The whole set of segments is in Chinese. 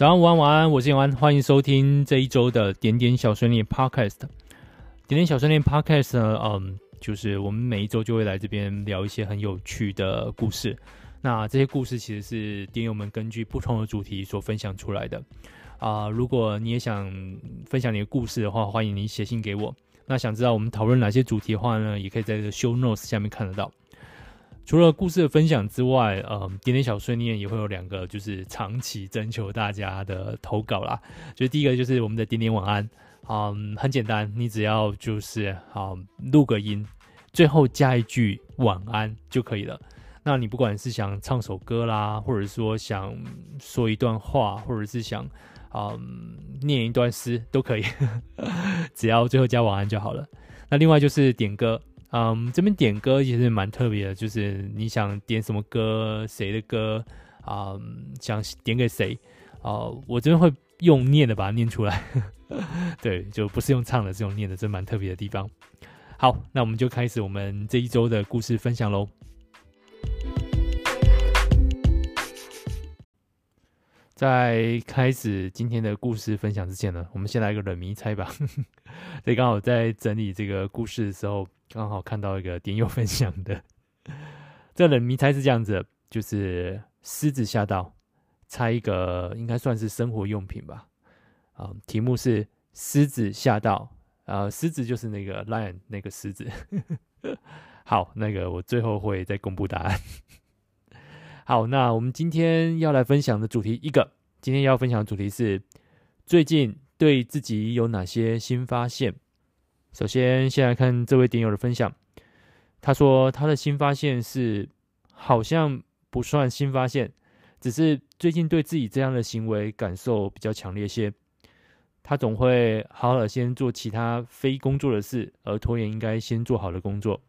早上、午安、晚安，我是永安，欢迎收听这一周的点点小碎念 Podcast。点点小碎念 Podcast 呢，嗯，就是我们每一周就会来这边聊一些很有趣的故事。那这些故事其实是点友们根据不同的主题所分享出来的。啊、如果你也想分享你的故事的话，欢迎你写信给我。那想知道我们讨论哪些主题的话呢，也可以在这个 Show Notes 下面看得到。除了故事的分享之外，呃，点点小碎念也会有两个，就是长期征求大家的投稿啦。就第一个就是我们的点点晚安，嗯，很简单，你只要就是好录个音，最后加一句晚安就可以了。那你不管是想唱首歌啦，或者说想说一段话，或者是想嗯念一段诗都可以，只要最后加晚安就好了。那另外就是点歌。嗯，这边点歌其实蛮特别的，就是你想点什么歌，谁的歌啊、嗯，想点给谁啊、我这边会用念的把它念出来，对，就不是用唱的，是用念的，这蛮特别的地方。好，那我们就开始我们这一周的故事分享喽。在开始今天的故事分享之前呢，我们先来一个冷谜猜吧。所以刚好在整理这个故事的时候。刚好看到一个点友分享的，这冷迷猜是这样子，就是狮子吓到，猜一个应该算是生活用品吧。啊，题目是狮子吓到，啊，狮子就是那个 lion 那个狮子。好，那个我最后会再公布答案。好，那我们今天要来分享的主题，一个今天要分享的主题是最近对自己有哪些新发现。首先，先来看这位点友的分享。他说他的新发现是，好像不算新发现，只是最近对自己这样的行为感受比较强烈些。他总会好好的先做其他非工作的事，而拖延应该先做好的工作。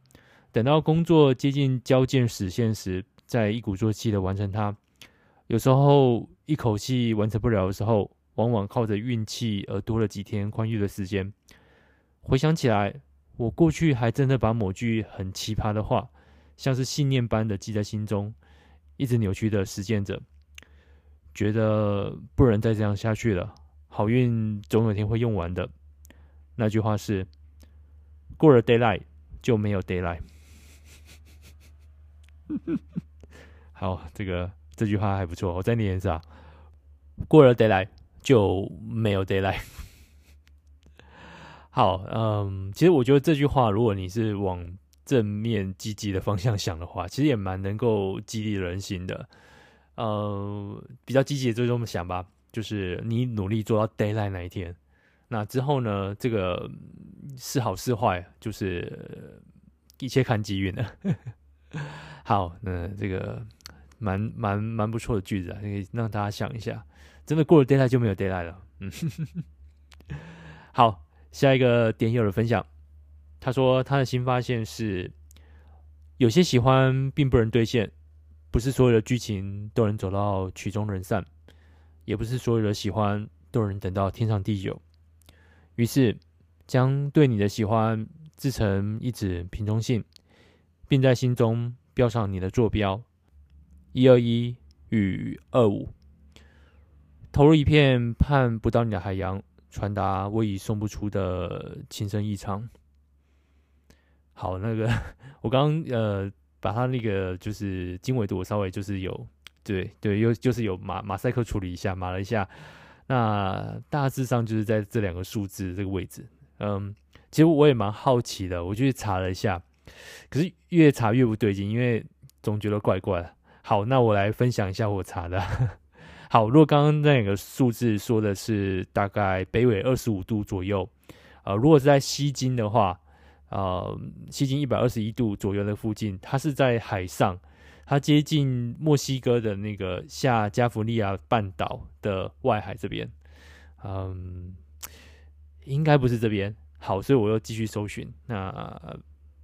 等到工作接近交件时限时，再一鼓作气的完成它。有时候一口气完成不了的时候，往往靠着运气而多了几天宽裕的时间。回想起来，我过去还真的把某句很奇葩的话，像是信念般的记在心中，一直扭曲的实践着，觉得不能再这样下去了。好运总有天会用完的。那句话是：过了 daylight 就没有 daylight。好，这个这句话还不错，我再念一次啊。过了 daylight 就没有 daylight。好，嗯，其实我觉得这句话，如果你是往正面积极的方向想的话，其实也蛮能够激励人心的。呃，比较积极的就这么想吧，就是你努力做到 deadline 那一天，那之后呢，这个是好是坏，就是一切看机运了。好，那这个蛮蛮蛮不错的句子啊，可以让大家想一下，真的过了 deadline 就没有 deadline 了。嗯，好。下一个点友的分享，他说他的新发现是，有些喜欢并不能兑现，不是所有的剧情都能走到曲终人散，也不是所有的喜欢都能等到天长地久。于是，将对你的喜欢制成一纸瓶中信，并在心中标上你的坐标一二一与二五，投入一片盼不到你的海洋。传达我已送不出的情深意长。好，那个 我刚刚呃把他那个就是经纬度我稍微就是有对对，又就是有马马赛克处理一下，码了一下。那大致上就是在这两个数字这个位置。嗯，其实我也蛮好奇的，我去查了一下，可是越查越不对劲，因为总觉得怪怪的。好，那我来分享一下我查的。好，如果刚刚那个数字说的是大概北纬二十五度左右，呃，如果是在西经的话，呃，西经一百二十一度左右的附近，它是在海上，它接近墨西哥的那个下加福利亚半岛的外海这边，嗯，应该不是这边。好，所以我又继续搜寻。那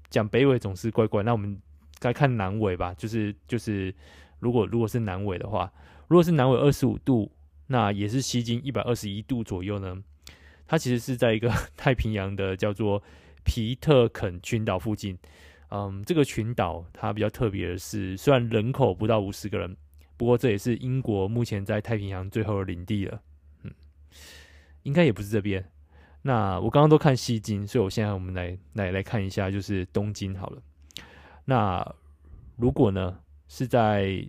讲、北纬总是怪怪，那我们该看南纬吧？就是就是，如果如果是南纬的话。如果是南纬二十五度，那也是西经一百二十一度左右呢。它其实是在一个 太平洋的叫做皮特肯群岛附近。嗯，这个群岛它比较特别的是，虽然人口不到五十个人，不过这也是英国目前在太平洋最后的领地了。嗯，应该也不是这边。那我刚刚都看西经，所以我现在我们来来来看一下，就是东经好了。那如果呢是在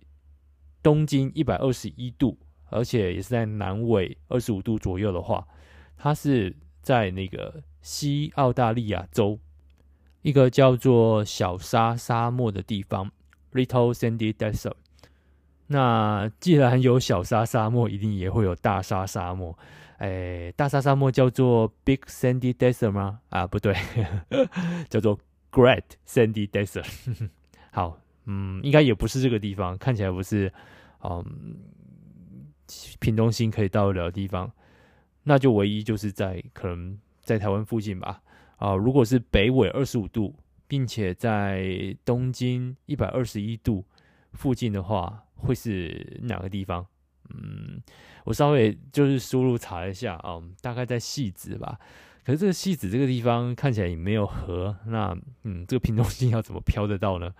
东经一百二十一度，而且也是在南纬二十五度左右的话，它是在那个西澳大利亚州一个叫做小沙沙漠的地方 （Little Sandy Desert）。那既然有小沙沙漠，一定也会有大沙沙漠。哎，大沙沙漠叫做 Big Sandy Desert 吗？啊，不对，叫做 Great Sandy Desert。好，嗯，应该也不是这个地方，看起来不是，嗯，屏东新可以到得了的地方，那就唯一就是在可能在台湾附近吧。啊，如果是北纬二十五度，并且在东经一百二十一度附近的话，会是哪个地方？嗯。我稍微就是输入查一下啊、嗯，大概在汐止吧。可是这个汐止这个地方看起来也没有河，那嗯，这个屏东星要怎么飘得到呢？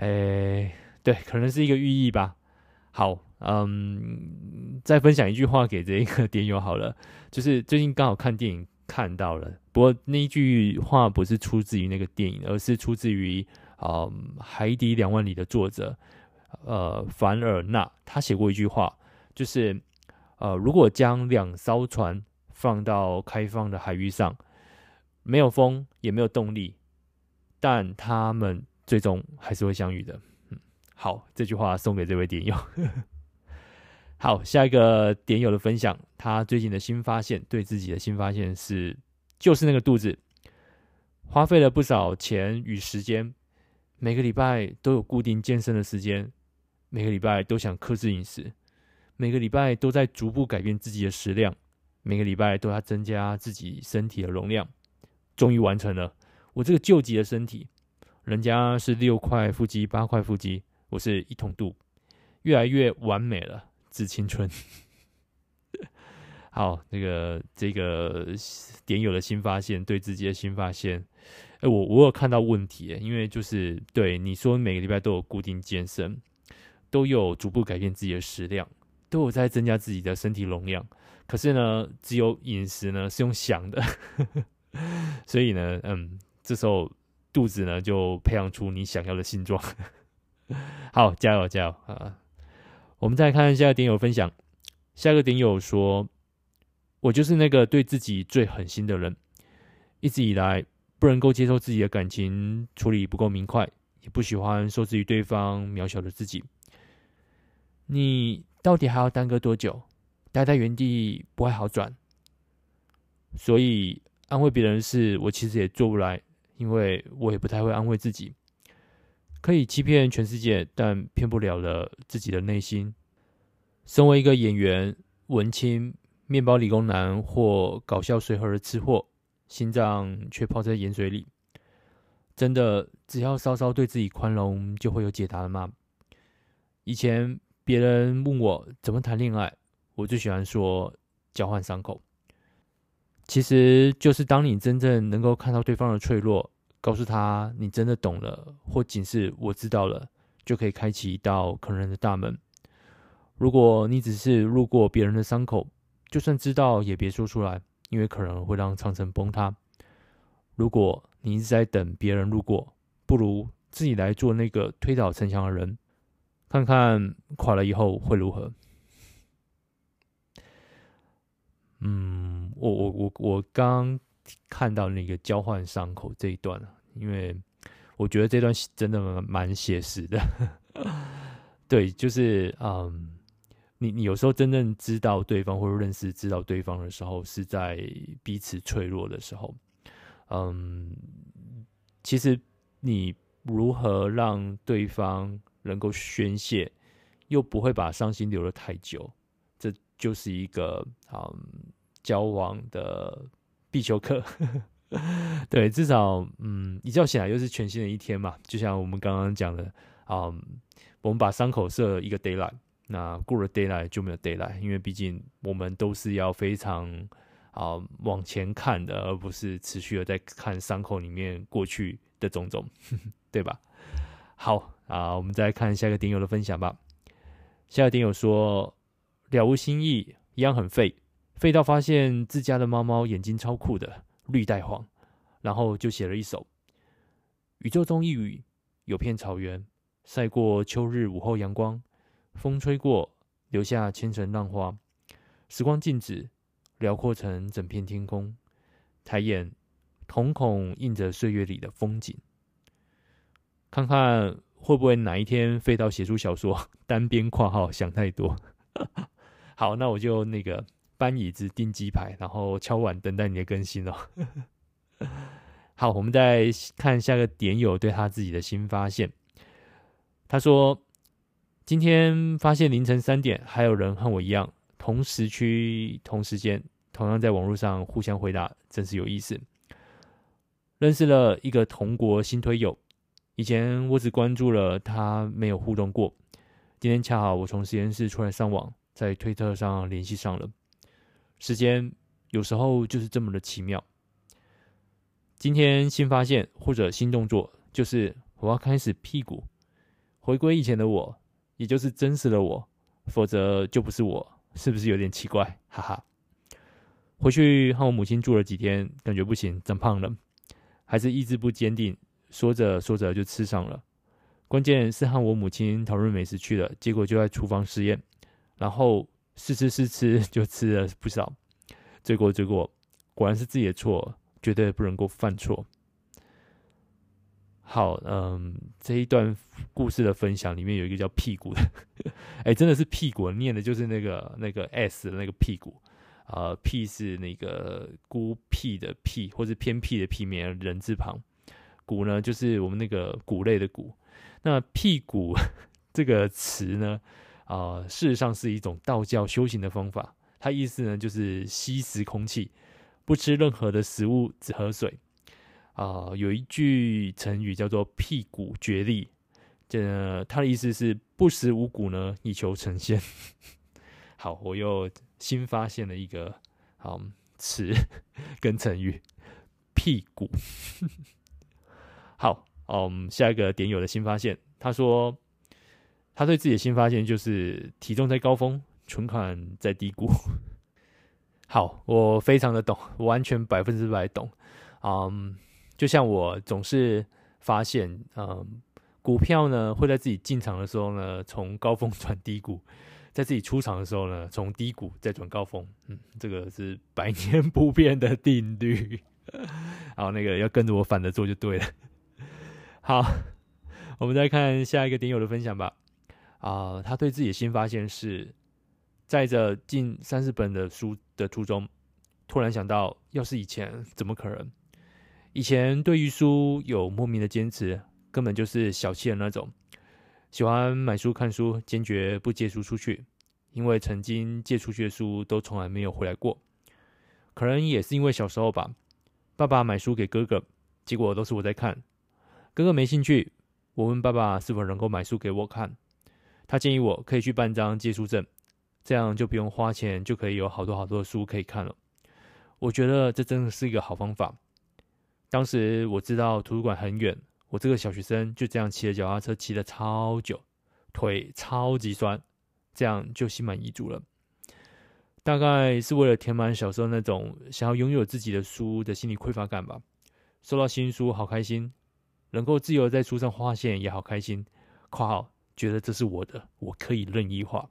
哎，对，可能是一个寓意吧。好，嗯，再分享一句话给这一个点友好了，就是最近刚好看电影看到了，不过那一句话不是出自于那个电影，而是出自于啊、嗯《海底两万里》的作者呃凡尔纳，他写过一句话，就是。呃，如果将两艘船放到开放的海域上，没有风也没有动力，但他们最终还是会相遇的。嗯，好，这句话送给这位点友。好，下一个点友的分享，他最近的新发现，对自己的新发现是，就是那个肚子，花费了不少钱与时间，每个礼拜都有固定健身的时间，每个礼拜都想克制饮食。每个礼拜都在逐步改变自己的食量，每个礼拜都要增加自己身体的容量，终于完成了。我这个救急的身体，人家是六块腹肌、八块腹肌，我是一桶肚，越来越完美了，致青春。好，那个这个点友的新发现，对自己的新发现，哎，我我有看到问题，因为就是对你说，每个礼拜都有固定健身，都有逐步改变自己的食量。都有在增加自己的身体容量，可是呢，只有饮食呢是用想的，所以呢，嗯，这时候肚子呢就培养出你想要的性状。好，加油加油啊！我们再看下个点友分享，下个点友说：“我就是那个对自己最狠心的人，一直以来不能够接受自己的感情处理不够明快，也不喜欢受制于对方渺小的自己。”你。到底还要耽搁多久？待在原地不会好转，所以安慰别人的事，我其实也做不来，因为我也不太会安慰自己。可以欺骗全世界，但骗不了了自己的内心。身为一个演员、文青、面包理工男或搞笑随和的吃货，心脏却泡在盐水里。真的，只要稍稍对自己宽容，就会有解答了吗？以前。别人问我怎么谈恋爱，我最喜欢说交换伤口。其实就是当你真正能够看到对方的脆弱，告诉他你真的懂了，或仅是我知道了，就可以开启一道可能的大门。如果你只是路过别人的伤口，就算知道也别说出来，因为可能会让长城崩塌。如果你一直在等别人路过，不如自己来做那个推倒城墙的人。看看垮了以后会如何？嗯，我我我我刚看到那个交换伤口这一段，因为我觉得这段真的蛮写实的。对，就是嗯，你你有时候真正知道对方或者认识知道对方的时候，是在彼此脆弱的时候。嗯，其实你如何让对方能够宣泄，又不会把伤心留得太久，这就是一个嗯交往的必修课。对，至少嗯一觉醒来又是全新的一天嘛。就像我们刚刚讲的，嗯，我们把伤口设一个 daylight，那过了 daylight 就没有 daylight，因为毕竟我们都是要非常啊、往前看的，而不是持续的在看伤口里面过去的种种，对吧？好。啊，我们再看下一个点友的分享吧。下一个点友说了无新意，一样很废，废到发现自家的猫猫眼睛超酷的，绿带黄，然后就写了一首：宇宙中一隅有片草原，晒过秋日午后阳光，风吹过，留下千层浪花，时光静止，辽阔成整片天空，抬眼瞳孔映着岁月里的风景，看看。会不会哪一天废到写出小说？单边括号想太多。好，那我就那个搬椅子订鸡排，然后敲碗等待你的更新哦。好，我们再看下个点友对他自己的新发现。他说：“今天发现凌晨三点还有人和我一样，同时区、同时间，同样在网络上互相回答，真是有意思。认识了一个同国新推友。”以前我只关注了他，没有互动过。今天恰好我从实验室出来上网，在推特上联系上了。时间有时候就是这么的奇妙。今天新发现或者新动作，就是我要开始屁股回归以前的我，也就是真实的我，否则就不是我，是不是有点奇怪？哈哈。回去和我母亲住了几天，感觉不行，长胖了，还是意志不坚定。说着说着就吃上了，关键是和我母亲讨论美食去了，结果就在厨房实验，然后试吃试吃就吃了不少，结果结果，果然是自己的错，绝对不能够犯错。好，嗯，这一段故事的分享里面有一个叫屁股的，哎，真的是屁股，念的就是那个那个 S 的那个屁股，啊、呃，屁是那个孤僻的僻，或是偏僻的僻，免人字旁。骨呢，就是我们那个骨类的骨。那屁股 这个词呢，啊、事实上是一种道教修行的方法。它意思呢，就是吸食空气，不吃任何的食物，只喝水。啊、有一句成语叫做“辟谷绝力”，这它的意思是不食五谷呢，以求成仙。好，我又新发现了一个好词跟成语“辟谷”。好，嗯，下一个点友的新发现，他说他对自己的新发现就是体重在高峰，存款在低谷。好，我非常的懂，完全百分之百懂。嗯，就像我总是发现，嗯，股票呢会在自己进场的时候呢，从高峰转低谷，在自己出场的时候呢，从低谷再转高峰。嗯，这个是百年不变的定律。好，那个要跟着我反着做就对了。好，我们再看下一个点友的分享吧。啊、他对自己的新发现是，载着近三十本的书的途中，突然想到，要是以前怎么可能？以前对于书有莫名的坚持，根本就是小气的那种，喜欢买书看书，坚决不借书出去，因为曾经借出去的书都从来没有回来过。可能也是因为小时候吧，爸爸买书给哥哥，结果都是我在看。哥哥没兴趣，我问爸爸是否能够买书给我看，他建议我可以去办张借书证，这样就不用花钱，就可以有好多好多的书可以看了。我觉得这真的是一个好方法。当时我知道图书馆很远，我这个小学生就这样骑着脚踏车骑了超久，腿超级酸，这样就心满意足了。大概是为了填满小时候那种想要拥有自己的书的心理匮乏感吧。收到新书，好开心。能够自由在书上划线也好开心，括号觉得这是我的，我可以任意画。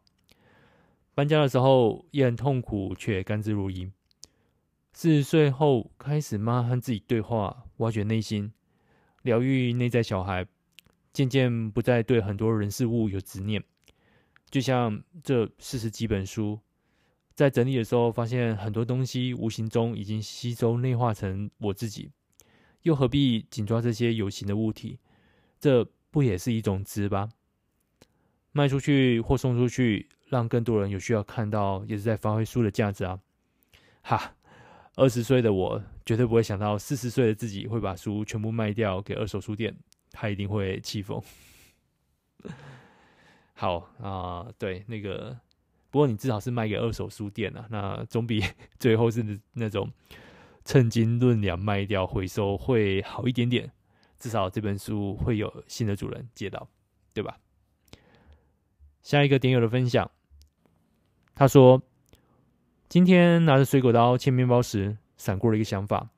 搬家的时候也很痛苦，却甘之如饴。四十岁后开始慢慢和自己对话，挖掘内心，疗愈内在小孩，渐渐不再对很多人事物有执念。就像这四十几本书，在整理的时候发现很多东西无形中已经吸收内化成我自己。又何必紧抓这些有形的物体？这不也是一种值吧？卖出去或送出去，让更多人有需要看到，也是在发挥书的价值啊！哈，二十岁的我绝对不会想到，四十岁的自己会把书全部卖掉给二手书店，他一定会气疯。好啊、对，那个，不过你至少是卖给二手书店啊，那总比 最后是那种。称斤论两卖掉回收会好一点点，至少这本书会有新的主人接到，对吧？下一个点友的分享，他说：“今天拿着水果刀切面包时，闪过了一个想法，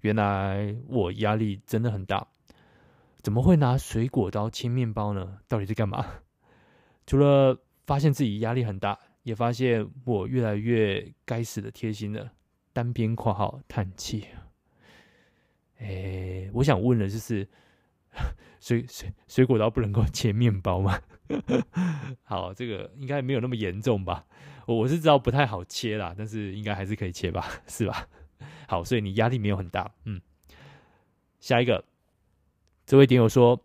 原来我压力真的很大。怎么会拿水果刀切面包呢？到底在干嘛？除了发现自己压力很大，也发现我越来越该死的贴心了。”单边括号叹气。哎，我想问的就是。水水水果刀不能够切面包吗？好，这个应该没有那么严重吧？我我是知道不太好切啦，但是应该还是可以切吧？是吧？好，所以你压力没有很大。嗯，下一个，这位点友说，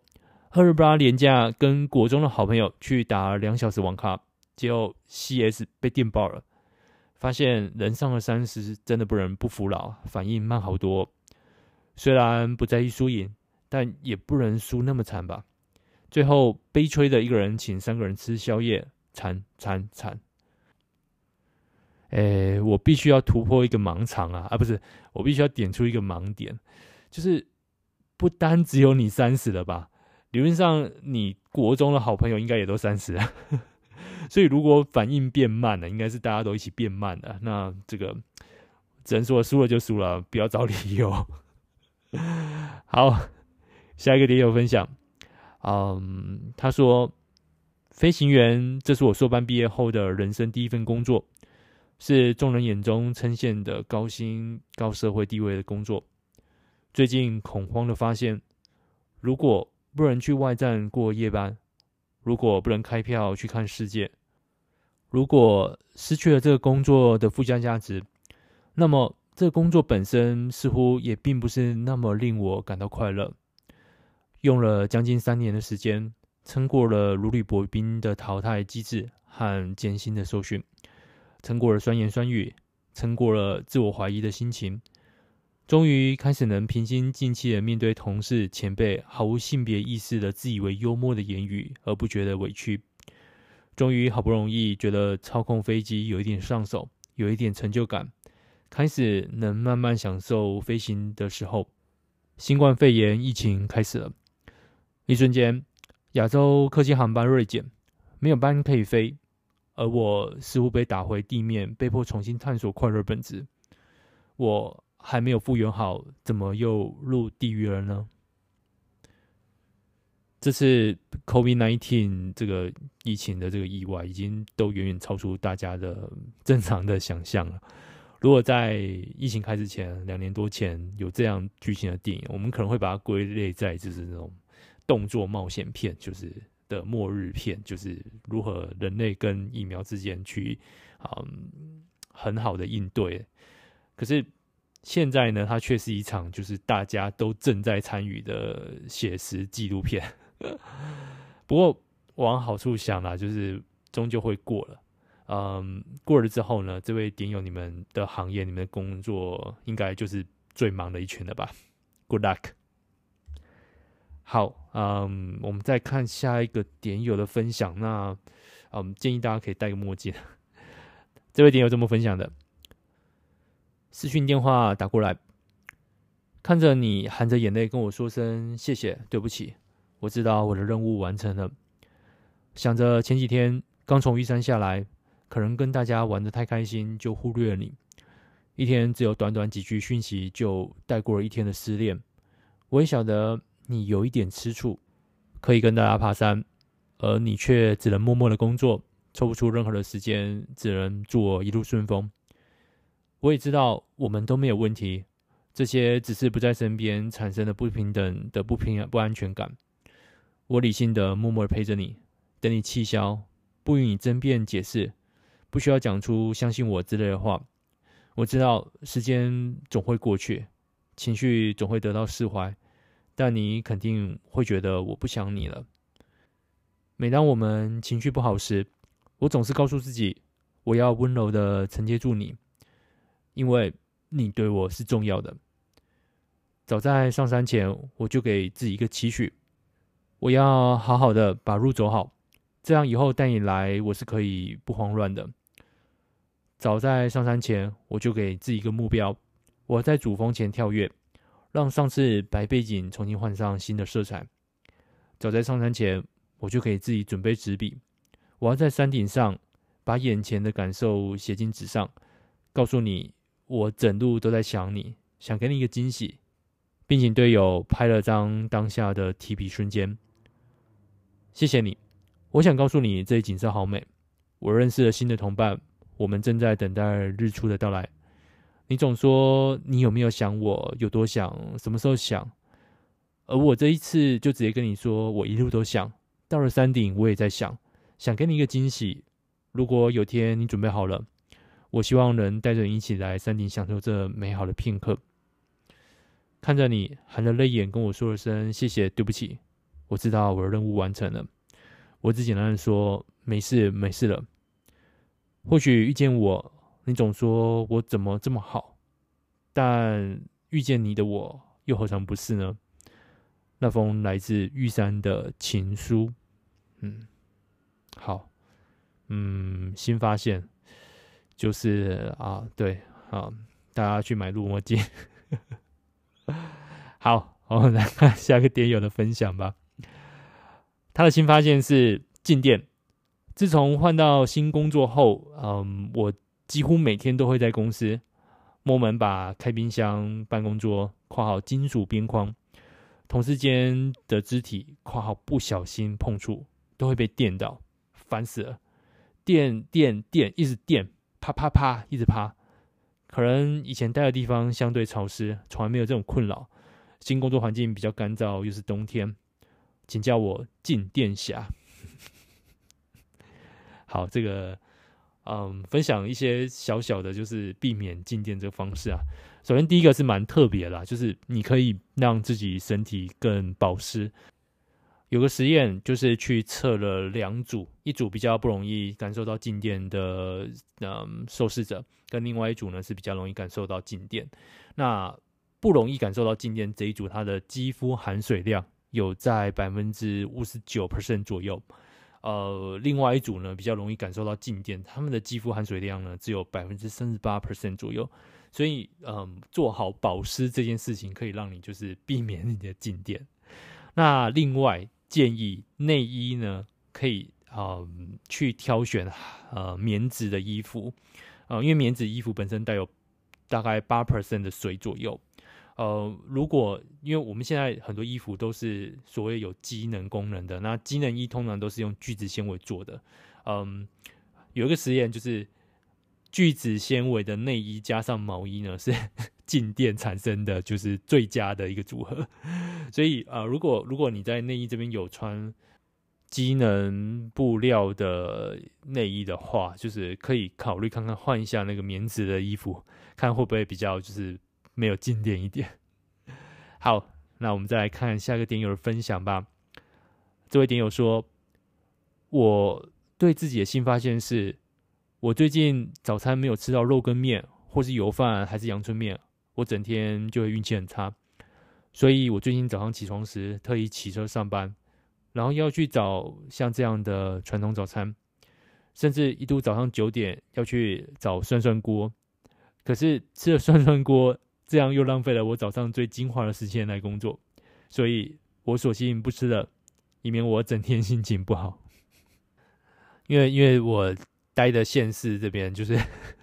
二二八连假跟国中的好朋友去打两小时网咖，结果 CS 被电爆了，发现人上了三十真的不能不服老，反应慢好多。虽然不在意输赢。但也不能输那么惨吧？最后悲催的一个人请三个人吃宵夜，惨惨惨！哎，我必须要突破一个盲肠啊！啊，不是，我必须要点出一个盲点，就是不单只有你三十了吧？理论上，你国中的好朋友应该也都三十了，所以如果反应变慢了，应该是大家都一起变慢了。那这个只能说输了就输了，不要找理由。好。下一个点友分享，嗯，他说：“飞行员，这是我硕班毕业后的人生第一份工作，是众人眼中称羡的高薪、高社会地位的工作。最近恐慌的发现，如果不能去外站过夜班，如果不能开票去看世界，如果失去了这个工作的附加价值，那么这个工作本身似乎也并不是那么令我感到快乐。”用了将近三年的时间，撑过了如履薄冰的淘汰机制和艰辛的受训，撑过了酸言酸语，撑过了自我怀疑的心情，终于开始能平心静气的面对同事前辈毫无性别意识的自以为幽默的言语，而不觉得委屈。终于好不容易觉得操控飞机有一点上手，有一点成就感，开始能慢慢享受飞行的时候，新冠肺炎疫情开始了。一瞬间，亚洲客机航班锐减，没有班可以飞，而我似乎被打回地面，被迫重新探索快乐本质。我还没有复原好，怎么又入地狱了呢？这次 COVID-19 这个疫情的这个意外，已经都远远超出大家的正常的想象了。如果在疫情开始前，两年多前有这样剧情的电影，我们可能会把它归类在就是那种。动作冒险片就是的末日片，就是如何人类跟疫苗之间去嗯很好的应对。可是现在呢，它却是一场就是大家都正在参与的写实纪录片。不过往好处想啦，就是终究会过了。嗯，过了之后呢，这位点友，你们的行业、你们的工作，应该就是最忙的一群了吧？Good luck。好，嗯，我们再看下一个点友的分享。那，嗯，建议大家可以戴个墨镜。这位点友这么分享的：视讯电话打过来，看着你含着眼泪跟我说声谢谢，对不起，我知道我的任务完成了。想着前几天刚从玉山下来，可能跟大家玩得太开心，就忽略了你。一天只有短短几句讯息，就带过了一天的失恋。我也晓得。你有一点吃醋，可以跟大家爬山，而你却只能默默的工作，抽不出任何的时间，只能祝我一路顺风。我也知道我们都没有问题，这些只是不在身边产生的不平等的不平不安全感。我理性的默默的陪着你，等你气消，不与你争辩解释，不需要讲出相信我之类的话。我知道时间总会过去，情绪总会得到释怀。但你肯定会觉得我不想你了。每当我们情绪不好时，我总是告诉自己，我要温柔的承接住你，因为你对我是重要的。早在上山前，我就给自己一个期许，我要好好的把路走好，这样以后带你来，我是可以不慌乱的。早在上山前，我就给自己一个目标，我在主峰前跳跃。让上次白背景重新换上新的色彩。早在上山前，我就给自己准备纸笔。我要在山顶上把眼前的感受写进纸上，告诉你我整路都在想你，想给你一个惊喜，并请队友拍了张当下的提笔瞬间。谢谢你，我想告诉你这里景色好美。我认识了新的同伴，我们正在等待日出的到来。你总说你有没有想我，有多想，什么时候想？而我这一次就直接跟你说，我一路都想。到了山顶，我也在想，想给你一个惊喜。如果有天你准备好了，我希望能带着你一起来山顶，享受这美好的片刻。看着你含着泪眼跟我说了声谢谢，对不起，我知道我的任务完成了。我只简单的说没事，没事了。或许遇见我。你总说我怎么这么好，但遇见你的我又何尝不是呢？那封来自玉山的情书，嗯，好，嗯，新发现就是啊，对啊，大家去买录墨镜。好，我们 来看下个点友的分享吧。他的新发现是静电。自从换到新工作后，嗯，我。几乎每天都会在公司摸门把开冰箱、办公桌括号金属边框，同事间的肢体括号不小心碰触都会被电到，烦死了！电电电，一直电，啪啪啪，一直啪。可能以前待的地方相对潮湿，从来没有这种困扰。新工作环境比较干燥，又是冬天，请叫我静电侠。好，这个。嗯，分享一些小小的，就是避免静电这个方式啊。首先，第一个是蛮特别的，就是你可以让自己身体更保湿。有个实验就是去测了两组，一组比较不容易感受到静电的嗯受试者，跟另外一组呢是比较容易感受到静电。那不容易感受到静电这一组，它的肌肤含水量有在百分之五十九 percent 左右。呃，另外一组呢比较容易感受到静电，他们的肌肤含水量呢只有百分之三十八 percent 左右，所以嗯，做好保湿这件事情可以让你就是避免你的静电。那另外建议内衣呢可以啊、去挑选呃棉质的衣服啊、呃，因为棉质衣服本身带有大概八 percent 的水左右。呃，如果因为我们现在很多衣服都是所谓有机能功能的，那机能衣通常都是用聚酯纤维做的。嗯，有一个实验就是聚酯纤维的内衣加上毛衣呢，是 静电产生的，就是最佳的一个组合。所以啊、如果如果你在内衣这边有穿机能布料的内衣的话，就是可以考虑看看换一下那个棉质的衣服，看会不会比较就是。没有经典一点。好，那我们再来看下一个点友的分享吧。这位点友说：“我对自己的新发现是，我最近早餐没有吃到肉羹面，或是油饭，还是阳春面，我整天就会运气很差。所以我最近早上起床时，特意骑车上班，然后要去找像这样的传统早餐，甚至一度早上九点要去找涮涮锅，可是吃了涮涮锅。”这样又浪费了我早上最精华的时间来工作，所以我索性不吃了，以免我整天心情不好。因为因为我待的县市这边就是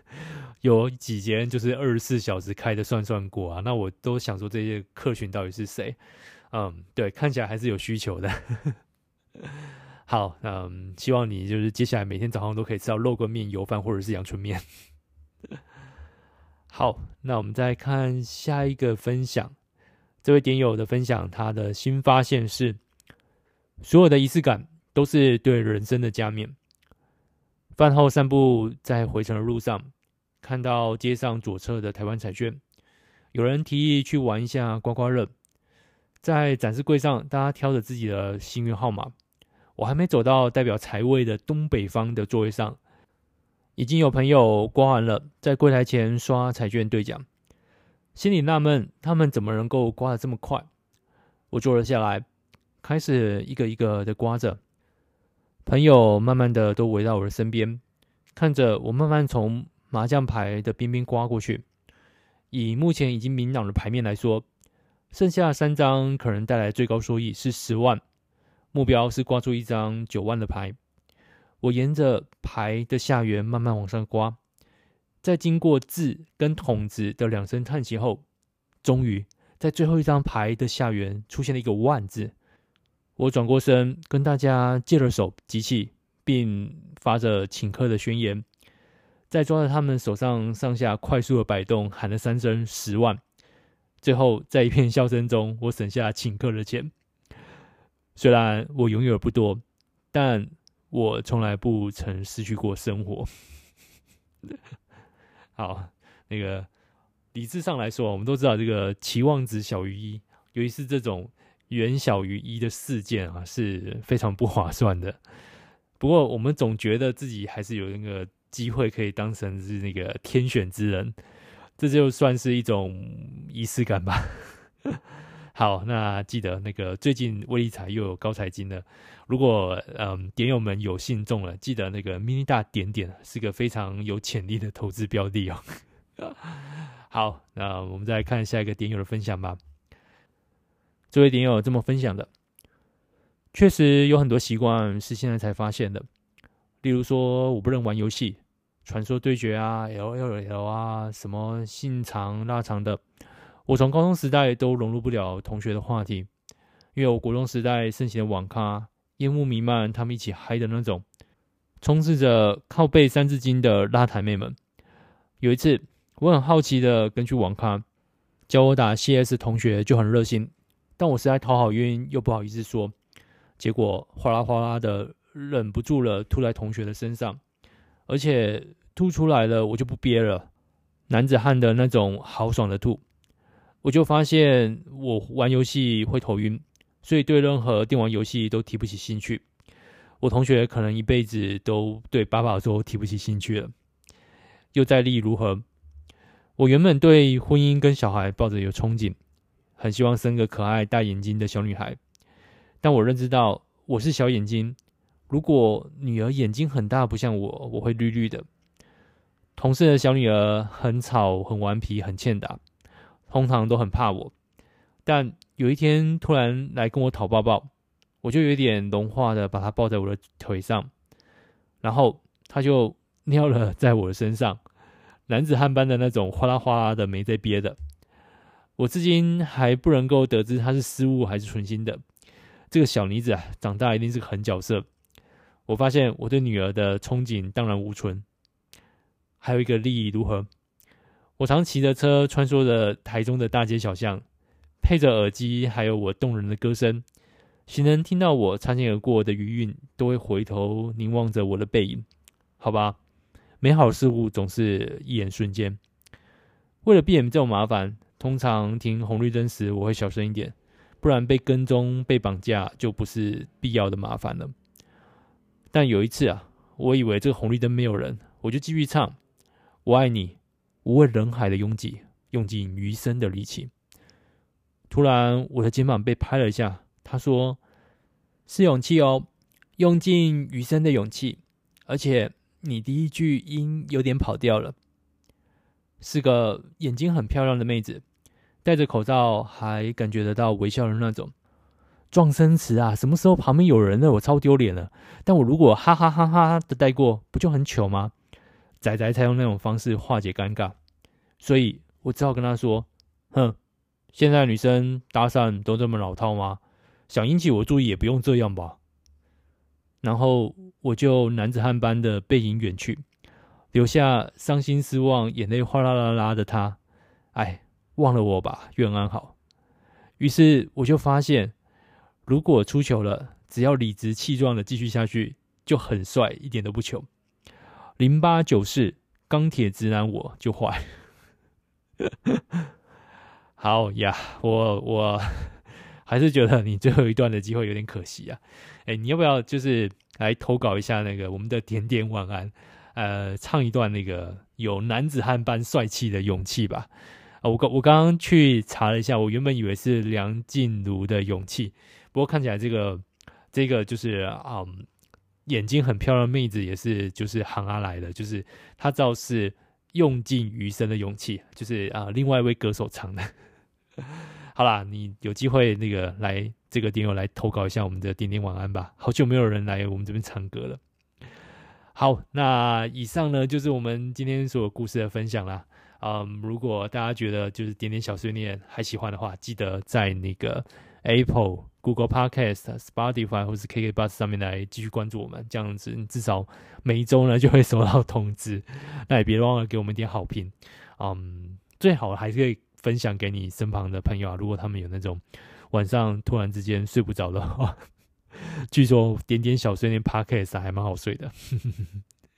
有几间就是二十四小时开的涮涮锅啊，那我都想说这些客群到底是谁？嗯，对，看起来还是有需求的。好，嗯，希望你就是接下来每天早上都可以吃到肉羹面、油饭或者是阳春面。好，那我们再看下一个分享。这位点友的分享，他的新发现是：所有的仪式感都是对人生的加冕。饭后散步在回程的路上，看到街上左侧的台湾彩券，有人提议去玩一下刮刮乐。在展示柜上，大家挑着自己的幸运号码。我还没走到代表财位的东北方的座位上。已经有朋友刮完了，在柜台前刷彩券兑奖，心里纳闷，他们怎么能够刮得这么快？我坐了下来，开始一个一个的刮着。朋友慢慢的都围到我的身边，看着我慢慢从麻将牌的边边刮过去。以目前已经明朗的牌面来说，剩下三张可能带来最高收益是十万，目标是刮出一张九万的牌。我沿着牌的下缘慢慢往上刮，在经过字跟筒子的两声叹息后，终于在最后一张牌的下缘出现了一个万字。我转过身，跟大家借了手集气，并发着请客的宣言，在抓着他们手上上下快速的摆动，喊了三声十万。最后，在一片笑声中，我省下请客的钱。虽然我拥有的不多，但我从来不曾失去过生活。好，那个理智上来说，我们都知道这个期望值小于一，尤其是这种。远小于一的事件啊，是非常不划算的。不过，我们总觉得自己还是有那个机会可以当成是那个天选之人，这就算是一种仪式感吧。好，那记得那个最近威力彩又有高彩金了。如果嗯点友们有幸中了，记得那个 mini 大点点是个非常有潜力的投资标的哦。好，那我们再来看下一个点友的分享吧。这位点友这么分享的，确实有很多习惯是现在才发现的。例如说，我不能玩游戏，传说对决啊，L L L 啊，什么信长腊肠的，我从高中时代都融入不了同学的话题，因为我国中时代盛行的网咖，烟雾弥漫，他们一起嗨的那种，充斥着靠背三字经的辣台妹们。有一次，我很好奇的跟去网咖，教我打 CS 同学就很热心。但我实在讨好晕，又不好意思说，结果哗啦哗啦的，忍不住了，吐在同学的身上，而且吐出来了，我就不憋了，男子汉的那种豪爽的吐。我就发现我玩游戏会头晕，所以对任何电玩游戏都提不起兴趣。我同学可能一辈子都对八宝粥提不起兴趣了。又再厉如何？我原本对婚姻跟小孩抱着有憧憬。很希望生个可爱大眼睛的小女孩，但我认知到我是小眼睛。如果女儿眼睛很大，不像我，我会绿绿的。同事的小女儿很吵、很顽皮、很欠打，通常都很怕我。但有一天突然来跟我讨抱抱，我就有点融化的把她抱在我的腿上，然后她就尿了在我的身上，男子汉般的那种哗啦哗啦的，没在憋的。我至今还不能够得知她是失误还是存心的。这个小妮子啊，长大一定是个狠角色。我发现我对女儿的憧憬荡然无存。还有一个利益如何？我常骑着车穿梭着台中的大街小巷，配着耳机，还有我动人的歌声。行人听到我擦肩而过的余韵，都会回头凝望着我的背影。好吧，美好事物总是一眼瞬间。为了避免这种麻烦。通常停红绿灯时，我会小声一点，不然被跟踪、被绑架就不是必要的麻烦了。但有一次啊，我以为这个红绿灯没有人，我就继续唱《我爱你》，无畏人海的拥挤，用尽余生的力气。突然，我的肩膀被拍了一下，他说：“是勇气哦，用尽余生的勇气。”而且你第一句音有点跑调了。是个眼睛很漂亮的妹子，戴着口罩还感觉得到微笑的那种。撞声词啊，什么时候旁边有人了，我超丢脸了。但我如果哈哈哈哈的带过，不就很糗吗？仔仔才用那种方式化解尴尬，所以我只好跟他说：“哼，现在女生搭讪都这么老套吗？想引起我注意也不用这样吧。”然后我就男子汉般的背影远去。留下伤心失望、眼泪哗啦啦啦的他，哎，忘了我吧，愿安好。于是我就发现，如果出糗了，只要理直气壮的继续下去，就很帅，一点都不糗。零八九四钢铁直男，我就坏。好呀，我我还是觉得你最后一段的机会有点可惜啊。哎，你要不要就是来投稿一下那个我们的点点晚安？呃，唱一段那个有男子汉般帅气的勇气吧。啊、我刚我刚刚去查了一下，我原本以为是梁静茹的勇气，不过看起来这个这个就是啊、嗯，眼睛很漂亮妹子也是就是行阿来的，就是她倒是用尽余生的勇气，就是啊、另外一位歌手唱的。好啦，你有机会那个来这个点友来投稿一下我们的点点晚安吧，好久没有人来我们这边唱歌了。好，那以上呢就是我们今天所有故事的分享啦。嗯，如果大家觉得就是点点小碎念还喜欢的话，记得在那个 Apple、Google Podcast、Spotify 或是 KKBOX 上面来继续关注我们，这样子你至少每一周呢就会收到通知。那也别忘了给我们一点好评。嗯，最好还是可以分享给你身旁的朋友啊，如果他们有那种晚上突然之间睡不着的话。据说点点小碎念 Podcast 还蛮好睡的。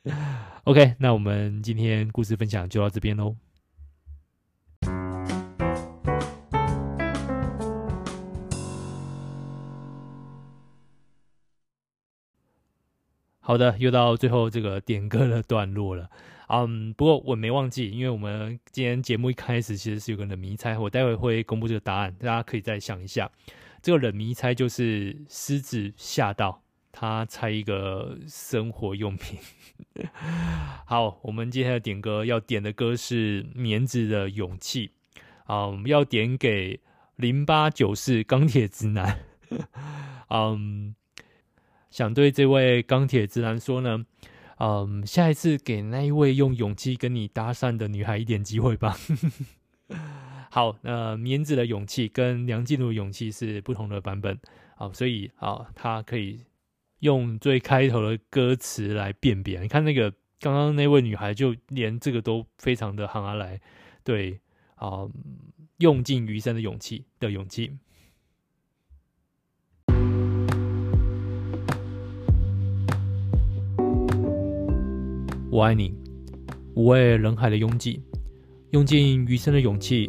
OK，那我们今天故事分享就到这边喽。好的，又到最后这个点歌的段落了。嗯，不过我没忘记，因为我们今天节目一开始其实是有个人迷猜，我待会会公布这个答案，大家可以再想一下。这个冷迷猜就是狮子吓到他猜一个生活用品。好，我们今天的点歌要点的歌是棉子的勇气啊，我们要点给零八九四钢铁直男。嗯，想对这位钢铁直男说呢，嗯，下一次给那一位用勇气跟你搭讪的女孩一点机会吧。好，那棉子的勇气跟梁静茹的勇气是不同的版本，好，所以啊，他可以用最开头的歌词来辨别。你看那个刚刚那位女孩，就连这个都非常的行阿来，对，啊，用尽余生的勇气的勇气。我爱你，无畏人海的拥挤，用尽余生的勇气。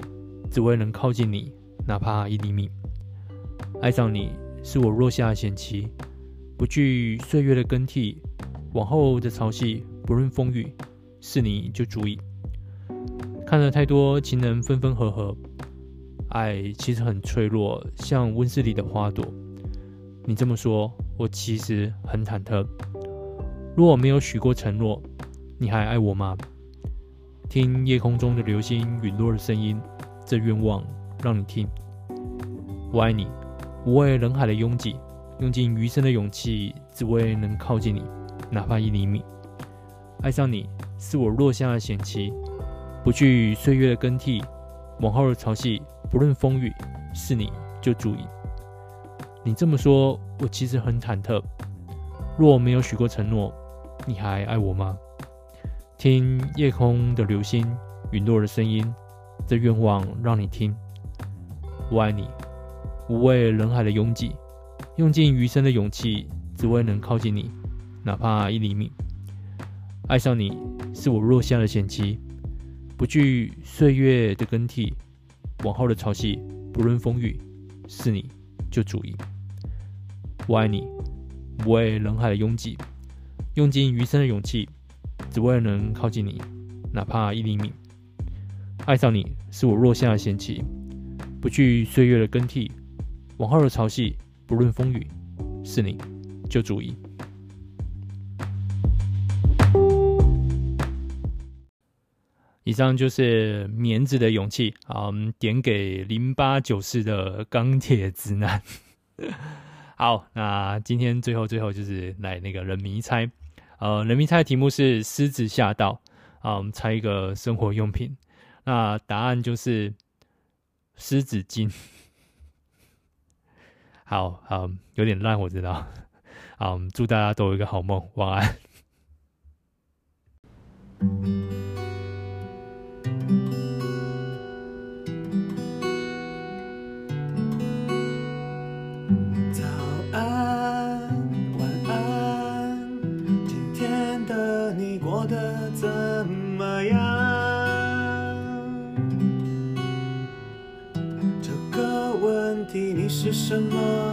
只为能靠近你，哪怕一厘米。爱上你是我落下的险棋，不惧岁月的更替，往后的潮汐，不论风雨，是你就足矣。看了太多情人分分合合，爱其实很脆弱，像温室里的花朵。你这么说，我其实很忐忑。若我没有许过承诺，你还爱我吗？听夜空中的流星陨落的声音。这愿望让你听，我爱你，无畏人海的拥挤，用尽余生的勇气，只为能靠近你，哪怕一厘米。爱上你是我落下的险棋，不惧岁月的更替，往后的潮汐，不论风雨，是你就足矣。你这么说，我其实很忐忑。若没有许过承诺，你还爱我吗？听夜空的流星陨落的声音。这愿望让你听，我爱你，无畏人海的拥挤，用尽余生的勇气，只为能靠近你，哪怕一厘米。爱上你是我落下的险棋，不惧岁月的更替，往后的潮汐，不论风雨，是你就足矣。我爱你，无畏人海的拥挤，用尽余生的勇气，只为能靠近你，哪怕一厘米。爱上你是我弱下的嫌弃，不惧岁月的更替，往后的潮汐，不论风雨，是你就足矣。以上就是棉子的勇气啊，点给零八九四的钢铁直男。好，那今天最后最后就是来那个人迷猜，呃，人民猜的题目是狮子吓到啊，我们猜一个生活用品。那答案就是湿纸巾。好好，有点烂，我知道。好，祝大家都有一个好梦，晚安。什么？